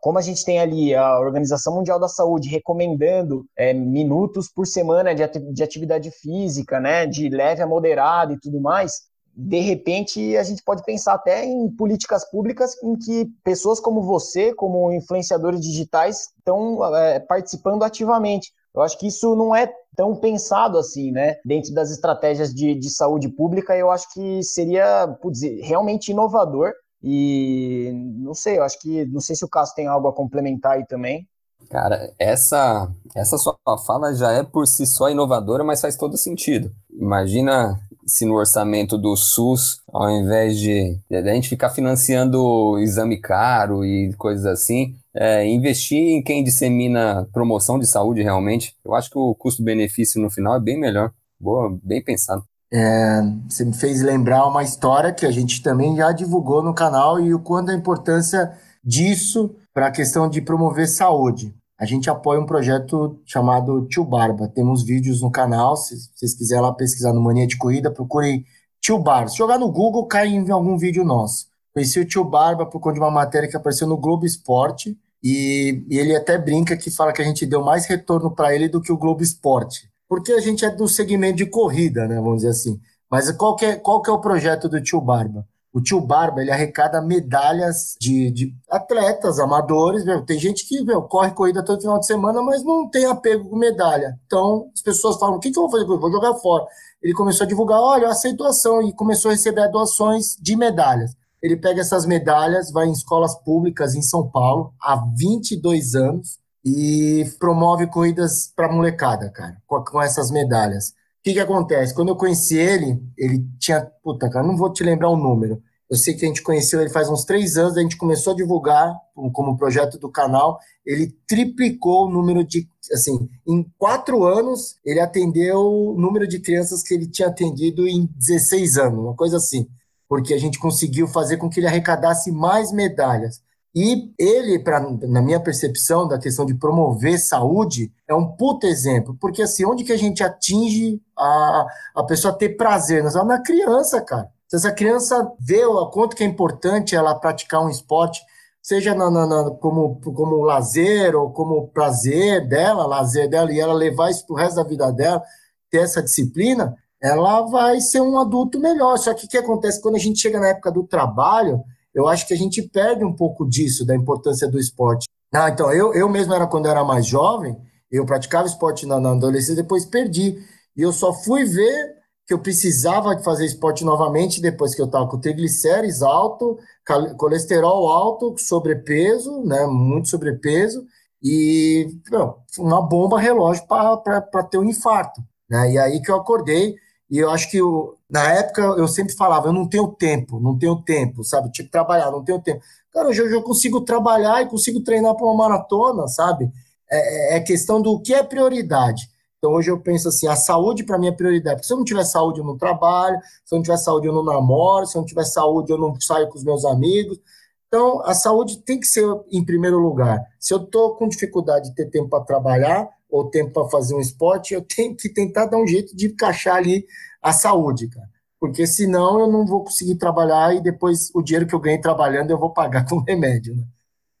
como a gente tem ali a Organização Mundial da Saúde recomendando é, minutos por semana de, de atividade física, né, de leve a moderada e tudo mais, de repente a gente pode pensar até em políticas públicas em que pessoas como você, como influenciadores digitais, estão é, participando ativamente. Eu acho que isso não é tão pensado assim, né? Dentro das estratégias de, de saúde pública, eu acho que seria putz, realmente inovador. E não sei, eu acho que não sei se o caso tem algo a complementar aí também. Cara, essa essa sua fala já é por si só inovadora, mas faz todo sentido. Imagina se no orçamento do SUS, ao invés de, de a gente ficar financiando exame caro e coisas assim, é, investir em quem dissemina promoção de saúde realmente, eu acho que o custo-benefício no final é bem melhor. Boa, bem pensado. É, você me fez lembrar uma história que a gente também já divulgou no canal e o quanto a importância disso para a questão de promover saúde. A gente apoia um projeto chamado Tio Barba. Temos vídeos no canal, se vocês quiserem lá pesquisar no Mania de Corrida, procurem Tio Barba. Se jogar no Google, cai em algum vídeo nosso. Conheci o tio Barba por conta de uma matéria que apareceu no Globo Esporte e, e ele até brinca que fala que a gente deu mais retorno para ele do que o Globo Esporte, porque a gente é do segmento de corrida, né, vamos dizer assim. Mas qual que é, qual que é o projeto do tio Barba? O tio Barba ele arrecada medalhas de, de atletas amadores. Meu. Tem gente que meu, corre corrida todo final de semana, mas não tem apego com medalha. Então as pessoas falam: o que, que eu vou fazer? Vou jogar fora. Ele começou a divulgar: olha, eu aceito doação. E começou a receber doações de medalhas. Ele pega essas medalhas, vai em escolas públicas em São Paulo há 22 anos e promove corridas para molecada, cara, com, com essas medalhas. O que, que acontece? Quando eu conheci ele, ele tinha. Puta, cara, não vou te lembrar o número. Eu sei que a gente conheceu ele faz uns três anos, a gente começou a divulgar como projeto do canal. Ele triplicou o número de. Assim, em quatro anos, ele atendeu o número de crianças que ele tinha atendido em 16 anos, uma coisa assim porque a gente conseguiu fazer com que ele arrecadasse mais medalhas. E ele, pra, na minha percepção da questão de promover saúde, é um puto exemplo, porque assim, onde que a gente atinge a, a pessoa ter prazer? Na criança, cara. Se essa criança vê o quanto que é importante ela praticar um esporte, seja na, na, na, como, como lazer ou como prazer dela, lazer dela, e ela levar isso pro resto da vida dela, ter essa disciplina, ela vai ser um adulto melhor. Só que o que acontece quando a gente chega na época do trabalho, eu acho que a gente perde um pouco disso, da importância do esporte. Ah, então, eu, eu mesmo era quando eu era mais jovem, eu praticava esporte na, na adolescência, depois perdi. E eu só fui ver que eu precisava fazer esporte novamente depois que eu estava com triglicérides alto, colesterol alto, sobrepeso, né, muito sobrepeso, e não, uma bomba relógio para ter um infarto. Né? E aí que eu acordei, e eu acho que eu, na época eu sempre falava, eu não tenho tempo, não tenho tempo, sabe? Tinha que trabalhar, não tenho tempo. Cara, hoje eu consigo trabalhar e consigo treinar para uma maratona, sabe? É, é, é questão do que é prioridade. Então hoje eu penso assim, a saúde para mim é prioridade. Porque se eu não tiver saúde, eu não trabalho, se eu não tiver saúde, eu não namoro, se eu não tiver saúde, eu não saio com os meus amigos. Então, a saúde tem que ser em primeiro lugar. Se eu estou com dificuldade de ter tempo para trabalhar ou tempo para fazer um esporte, eu tenho que tentar dar um jeito de encaixar ali a saúde, cara. Porque senão eu não vou conseguir trabalhar e depois o dinheiro que eu ganhei trabalhando eu vou pagar com remédio, né?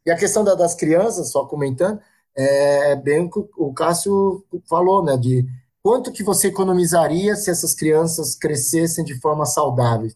E a questão da, das crianças, só comentando, é, é bem o que o Cássio falou, né? De quanto que você economizaria se essas crianças crescessem de forma saudável.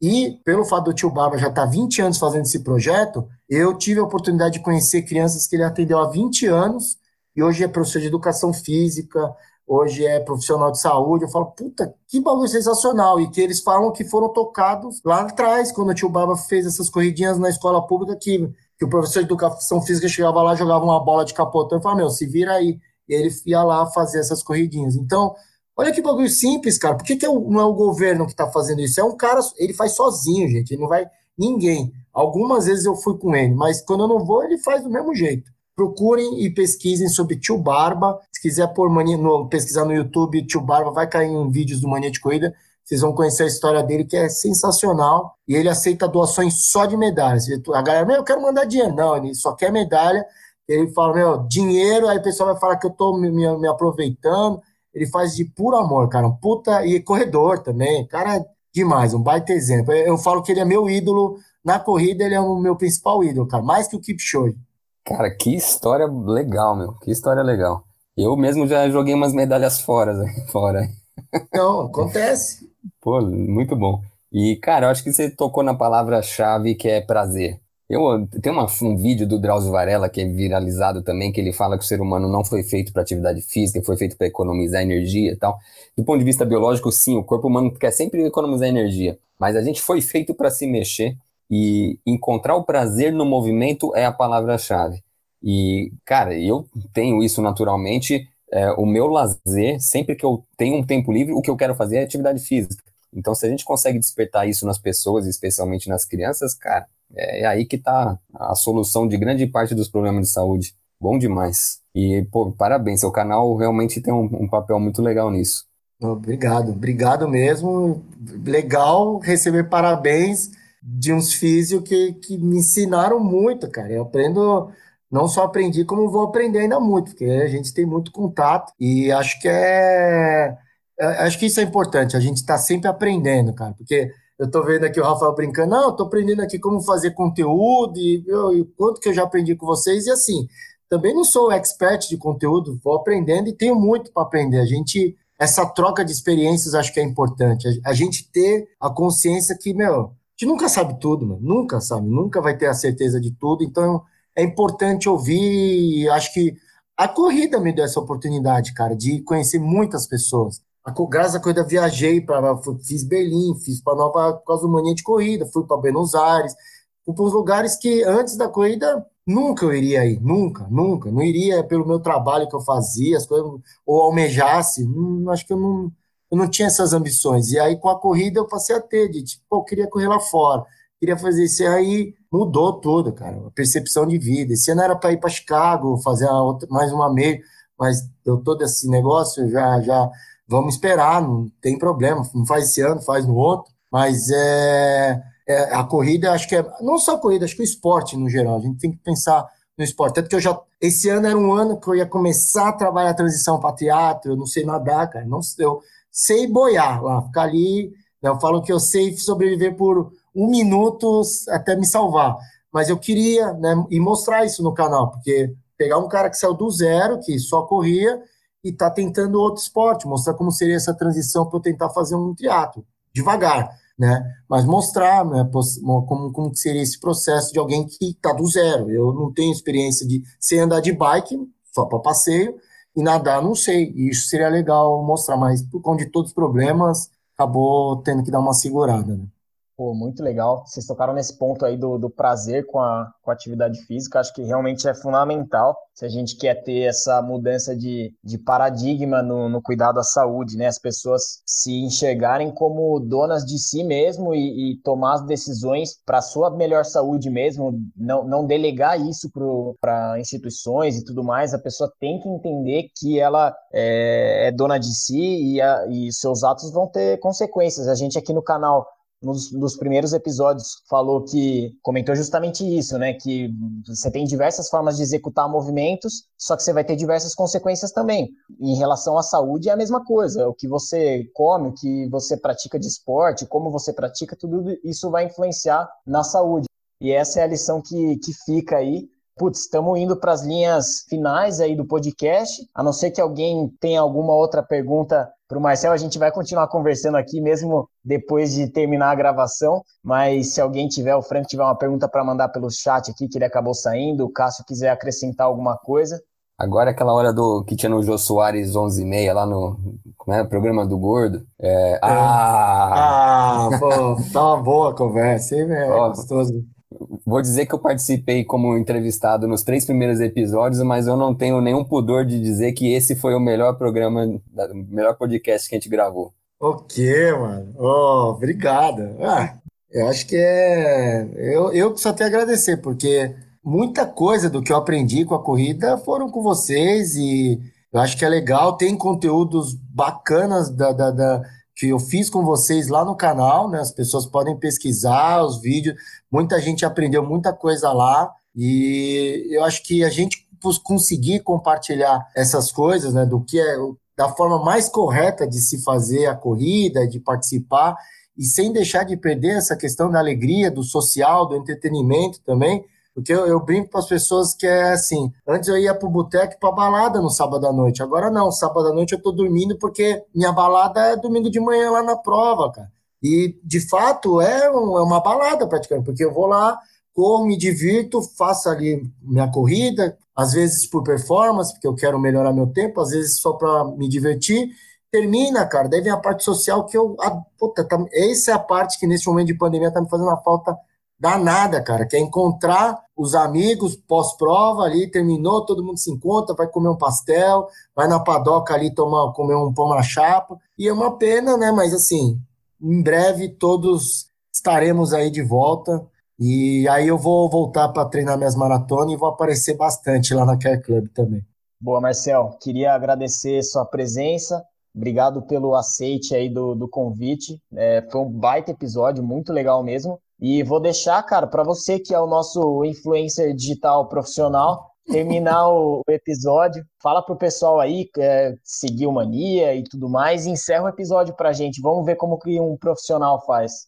E, pelo fato do tio Barba já estar tá 20 anos fazendo esse projeto, eu tive a oportunidade de conhecer crianças que ele atendeu há 20 anos e hoje é professor de educação física, hoje é profissional de saúde. Eu falo, puta, que bagulho sensacional. E que eles falam que foram tocados lá atrás, quando o tio Barba fez essas corridinhas na escola pública, que, que o professor de educação física chegava lá, jogava uma bola de capotão e falava, meu, se vira aí. E ele ia lá fazer essas corridinhas. Então, olha que bagulho simples, cara. Por que, que é não é o governo que está fazendo isso? É um cara, ele faz sozinho, gente. Ele não vai ninguém. Algumas vezes eu fui com ele, mas quando eu não vou, ele faz do mesmo jeito. Procurem e pesquisem sobre Tio Barba. Se quiser pôr mania, no, pesquisar no YouTube, Tio Barba, vai cair em vídeos do Mania de Corrida. Vocês vão conhecer a história dele, que é sensacional. E ele aceita doações só de medalhas. A galera, meu, eu quero mandar dinheiro. Não, ele só quer medalha ele fala, meu, dinheiro, aí o pessoal vai falar que eu tô me, me, aproveitando. Ele faz de puro amor, cara. Um puta. E corredor também. Cara, demais, um baita exemplo. Eu, eu falo que ele é meu ídolo. Na corrida, ele é o meu principal ídolo, cara. Mais que o Kipchoge. Cara, que história legal, meu. Que história legal. Eu mesmo já joguei umas medalhas fora, fora. Não, acontece. Pô, muito bom. E, cara, eu acho que você tocou na palavra-chave que é prazer. Eu, tem uma, um vídeo do Drauzio Varela que é viralizado também, que ele fala que o ser humano não foi feito para atividade física, foi feito para economizar energia e tal. Do ponto de vista biológico, sim, o corpo humano quer sempre economizar energia, mas a gente foi feito para se mexer e encontrar o prazer no movimento é a palavra-chave. E, cara, eu tenho isso naturalmente. É, o meu lazer, sempre que eu tenho um tempo livre, o que eu quero fazer é atividade física. Então, se a gente consegue despertar isso nas pessoas, especialmente nas crianças, cara, é, é aí que está a solução de grande parte dos problemas de saúde. Bom demais. E, pô, parabéns, seu canal realmente tem um, um papel muito legal nisso. Obrigado, obrigado mesmo. Legal receber parabéns de uns físicos que, que me ensinaram muito, cara. Eu aprendo, não só aprendi, como vou aprender ainda muito, porque a gente tem muito contato e acho que é. é acho que isso é importante, a gente está sempre aprendendo, cara, porque eu estou vendo aqui o Rafael brincando, não, estou aprendendo aqui como fazer conteúdo e, eu, e quanto que eu já aprendi com vocês, e assim, também não sou expert de conteúdo, vou aprendendo e tenho muito para aprender. A gente, essa troca de experiências acho que é importante. A, a, gente ter a consciência que, meu, gente nunca sabe tudo, mano, nunca sabe, nunca vai ter a certeza de tudo, então é importante ouvir, acho que a corrida me deu essa oportunidade, cara, de conhecer muitas pessoas. A, graças à corrida viajei para fiz Berlim, fiz para Nova por causa mania de corrida, fui para Buenos Aires, fui para os lugares que antes da corrida nunca eu iria ir, nunca, nunca, não iria pelo meu trabalho que eu fazia, as coisas, ou almejasse, não, acho que eu não, eu não tinha essas ambições. E aí com a corrida eu passei a ter, de tipo, eu queria correr lá fora, queria fazer isso, e aí mudou tudo, cara, a percepção de vida. Esse ano era para ir para Chicago, fazer outra, mais uma meia, mas deu todo esse negócio, já, já vamos esperar, não tem problema, não faz esse ano, faz no outro, mas é, é, a corrida, acho que é, não só a corrida, acho que o esporte no geral, a gente tem que pensar no esporte, tanto que eu já, esse ano era um ano que eu ia começar a trabalhar a transição para teatro, eu não sei nadar, cara, não eu sei boiar lá, ficar ali, né, eu falo que eu sei sobreviver por um minuto até me salvar, mas eu queria, né, e mostrar isso no canal, porque pegar um cara que saiu do zero, que só corria, e está tentando outro esporte, mostrar como seria essa transição para eu tentar fazer um teatro, devagar, né? Mas mostrar né, como, como seria esse processo de alguém que está do zero. Eu não tenho experiência de sei andar de bike, só para passeio, e nadar, não sei. E isso seria legal mostrar, mas por conta de todos os problemas, acabou tendo que dar uma segurada, né? Pô, muito legal. Vocês tocaram nesse ponto aí do, do prazer com a, com a atividade física. Acho que realmente é fundamental se a gente quer ter essa mudança de, de paradigma no, no cuidado à saúde, né? As pessoas se enxergarem como donas de si mesmo e, e tomar as decisões para sua melhor saúde mesmo, não, não delegar isso para instituições e tudo mais. A pessoa tem que entender que ela é, é dona de si e, a, e seus atos vão ter consequências. A gente aqui no canal nos, nos primeiros episódios falou que comentou justamente isso, né? Que você tem diversas formas de executar movimentos, só que você vai ter diversas consequências também. Em relação à saúde é a mesma coisa. O que você come, o que você pratica de esporte, como você pratica, tudo isso vai influenciar na saúde. E essa é a lição que, que fica aí Putz, estamos indo para as linhas finais aí do podcast. A não ser que alguém tenha alguma outra pergunta para o Marcel, a gente vai continuar conversando aqui mesmo depois de terminar a gravação. Mas se alguém tiver, o Frank tiver uma pergunta para mandar pelo chat aqui, que ele acabou saindo, o Cássio quiser acrescentar alguma coisa. Agora é aquela hora do que tinha no Jô Soares 11 e meia lá no como é, programa do Gordo. É, é. ah, ah pô, tá uma boa conversa, hein, velho? Gostoso. Vou dizer que eu participei como entrevistado nos três primeiros episódios, mas eu não tenho nenhum pudor de dizer que esse foi o melhor programa, o melhor podcast que a gente gravou. O mano? Oh, obrigado. Ah, eu acho que é. Eu, eu só tenho a agradecer, porque muita coisa do que eu aprendi com a corrida foram com vocês e eu acho que é legal. Tem conteúdos bacanas da, da, da que eu fiz com vocês lá no canal, né? As pessoas podem pesquisar os vídeos. Muita gente aprendeu muita coisa lá e eu acho que a gente conseguir compartilhar essas coisas, né? Do que é da forma mais correta de se fazer a corrida, de participar e sem deixar de perder essa questão da alegria, do social, do entretenimento também porque eu, eu brinco para as pessoas que é assim: antes eu ia para o boteco para balada no sábado à noite, agora não, sábado à noite eu estou dormindo porque minha balada é domingo de manhã lá na prova, cara. E de fato é, um, é uma balada praticamente, porque eu vou lá, corro, me divirto, faço ali minha corrida, às vezes por performance, porque eu quero melhorar meu tempo, às vezes só para me divertir. Termina, cara, daí vem a parte social que eu. Ah, puta, tá, essa é a parte que nesse momento de pandemia tá me fazendo uma falta danada, cara, que é encontrar os amigos pós-prova ali, terminou, todo mundo se encontra, vai comer um pastel, vai na padoca ali tomar, comer um pão na chapa, e é uma pena, né, mas assim, em breve todos estaremos aí de volta, e aí eu vou voltar para treinar minhas maratonas e vou aparecer bastante lá na Care Club também. Boa, Marcel, queria agradecer sua presença, obrigado pelo aceite aí do, do convite, é, foi um baita episódio, muito legal mesmo, e vou deixar, cara, para você que é o nosso influencer digital profissional, terminar o episódio. Fala pro pessoal aí é, seguir o Mania e tudo mais. E encerra o episódio pra gente. Vamos ver como que um profissional faz.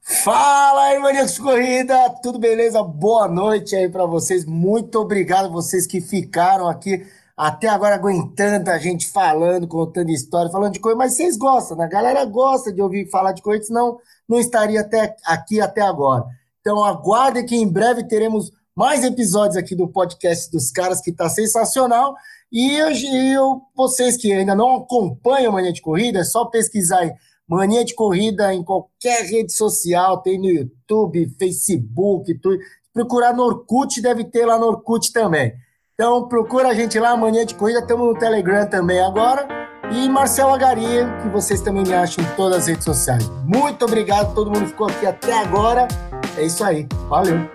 Fala aí, Maníacos Corrida! Tudo beleza? Boa noite aí para vocês. Muito obrigado vocês que ficaram aqui até agora aguentando a gente falando, contando história, falando de coisa, mas vocês gostam, né? A galera gosta de ouvir falar de coisa, senão não estaria até aqui até agora. Então aguardem que em breve teremos mais episódios aqui do podcast dos caras, que está sensacional. E eu, eu, vocês que ainda não acompanham Mania de Corrida, é só pesquisar aí Mania de Corrida em qualquer rede social, tem no YouTube, Facebook, tudo. Procurar no Orkut, deve ter lá no Orkut também. Então procura a gente lá, Mania de Corrida, estamos no Telegram também agora. E Marcel Agaria, que vocês também me acham em todas as redes sociais. Muito obrigado, todo mundo ficou aqui até agora. É isso aí. Valeu!